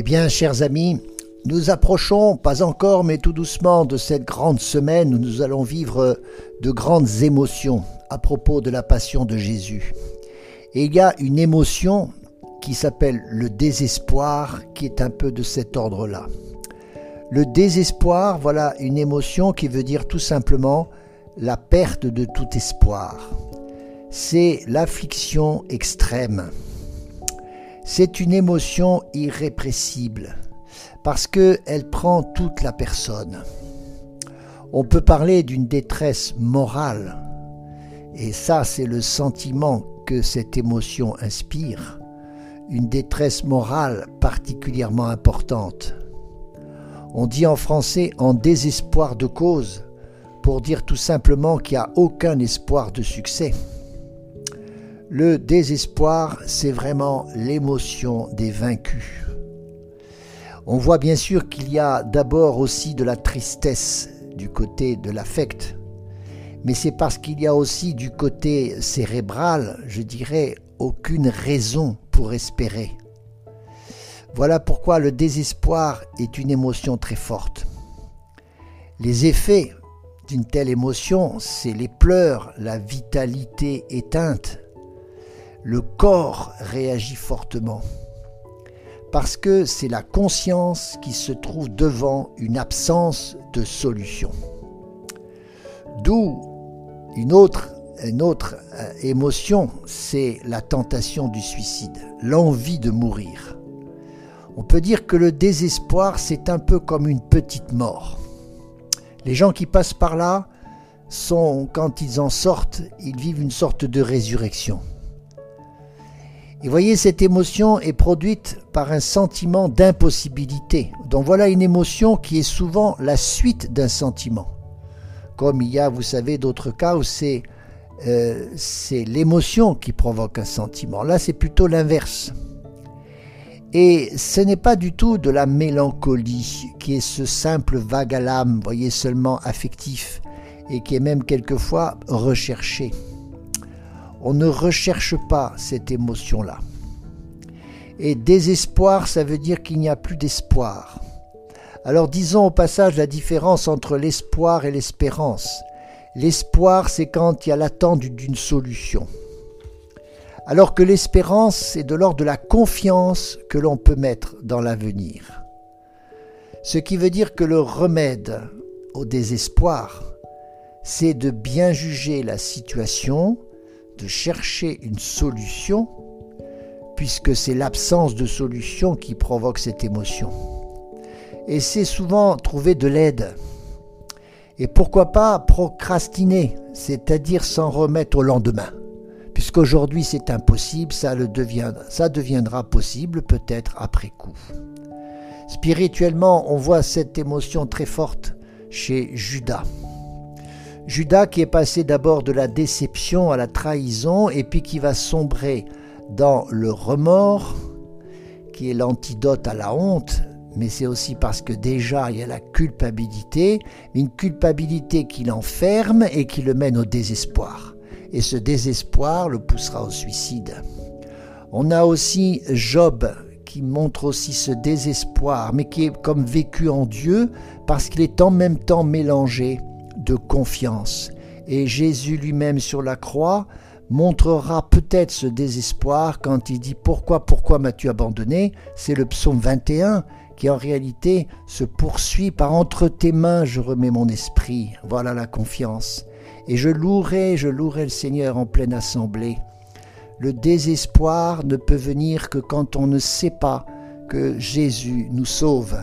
Eh bien, chers amis, nous approchons, pas encore, mais tout doucement, de cette grande semaine où nous allons vivre de grandes émotions à propos de la passion de Jésus. Et il y a une émotion qui s'appelle le désespoir, qui est un peu de cet ordre-là. Le désespoir, voilà une émotion qui veut dire tout simplement la perte de tout espoir. C'est l'affliction extrême. C'est une émotion irrépressible parce qu'elle prend toute la personne. On peut parler d'une détresse morale, et ça c'est le sentiment que cette émotion inspire, une détresse morale particulièrement importante. On dit en français en désespoir de cause, pour dire tout simplement qu'il n'y a aucun espoir de succès. Le désespoir, c'est vraiment l'émotion des vaincus. On voit bien sûr qu'il y a d'abord aussi de la tristesse du côté de l'affect, mais c'est parce qu'il y a aussi du côté cérébral, je dirais, aucune raison pour espérer. Voilà pourquoi le désespoir est une émotion très forte. Les effets d'une telle émotion, c'est les pleurs, la vitalité éteinte. Le corps réagit fortement parce que c'est la conscience qui se trouve devant une absence de solution. D'où une autre, autre euh, émotion, c'est la tentation du suicide, l'envie de mourir. On peut dire que le désespoir, c'est un peu comme une petite mort. Les gens qui passent par là sont, quand ils en sortent, ils vivent une sorte de résurrection. Et voyez, cette émotion est produite par un sentiment d'impossibilité. Donc voilà une émotion qui est souvent la suite d'un sentiment. Comme il y a, vous savez, d'autres cas où c'est euh, l'émotion qui provoque un sentiment. Là, c'est plutôt l'inverse. Et ce n'est pas du tout de la mélancolie, qui est ce simple vague à l'âme, voyez, seulement affectif, et qui est même quelquefois recherché. On ne recherche pas cette émotion-là. Et désespoir, ça veut dire qu'il n'y a plus d'espoir. Alors disons au passage la différence entre l'espoir et l'espérance. L'espoir, c'est quand il y a l'attente d'une solution. Alors que l'espérance, c'est de l'ordre de la confiance que l'on peut mettre dans l'avenir. Ce qui veut dire que le remède au désespoir, c'est de bien juger la situation de chercher une solution, puisque c'est l'absence de solution qui provoque cette émotion. Et c'est souvent trouver de l'aide. Et pourquoi pas procrastiner, c'est-à-dire s'en remettre au lendemain. Puisqu'aujourd'hui c'est impossible, ça, le ça deviendra possible peut-être après coup. Spirituellement, on voit cette émotion très forte chez Judas. Judas qui est passé d'abord de la déception à la trahison et puis qui va sombrer dans le remords, qui est l'antidote à la honte, mais c'est aussi parce que déjà il y a la culpabilité, une culpabilité qui l'enferme et qui le mène au désespoir. Et ce désespoir le poussera au suicide. On a aussi Job qui montre aussi ce désespoir, mais qui est comme vécu en Dieu parce qu'il est en même temps mélangé de confiance. Et Jésus lui-même sur la croix montrera peut-être ce désespoir quand il dit Pourquoi, pourquoi m'as-tu abandonné? C'est le psaume 21 qui en réalité se poursuit par Entre tes mains je remets mon esprit. Voilà la confiance. Et je louerai, je louerai le Seigneur en pleine assemblée. Le désespoir ne peut venir que quand on ne sait pas que Jésus nous sauve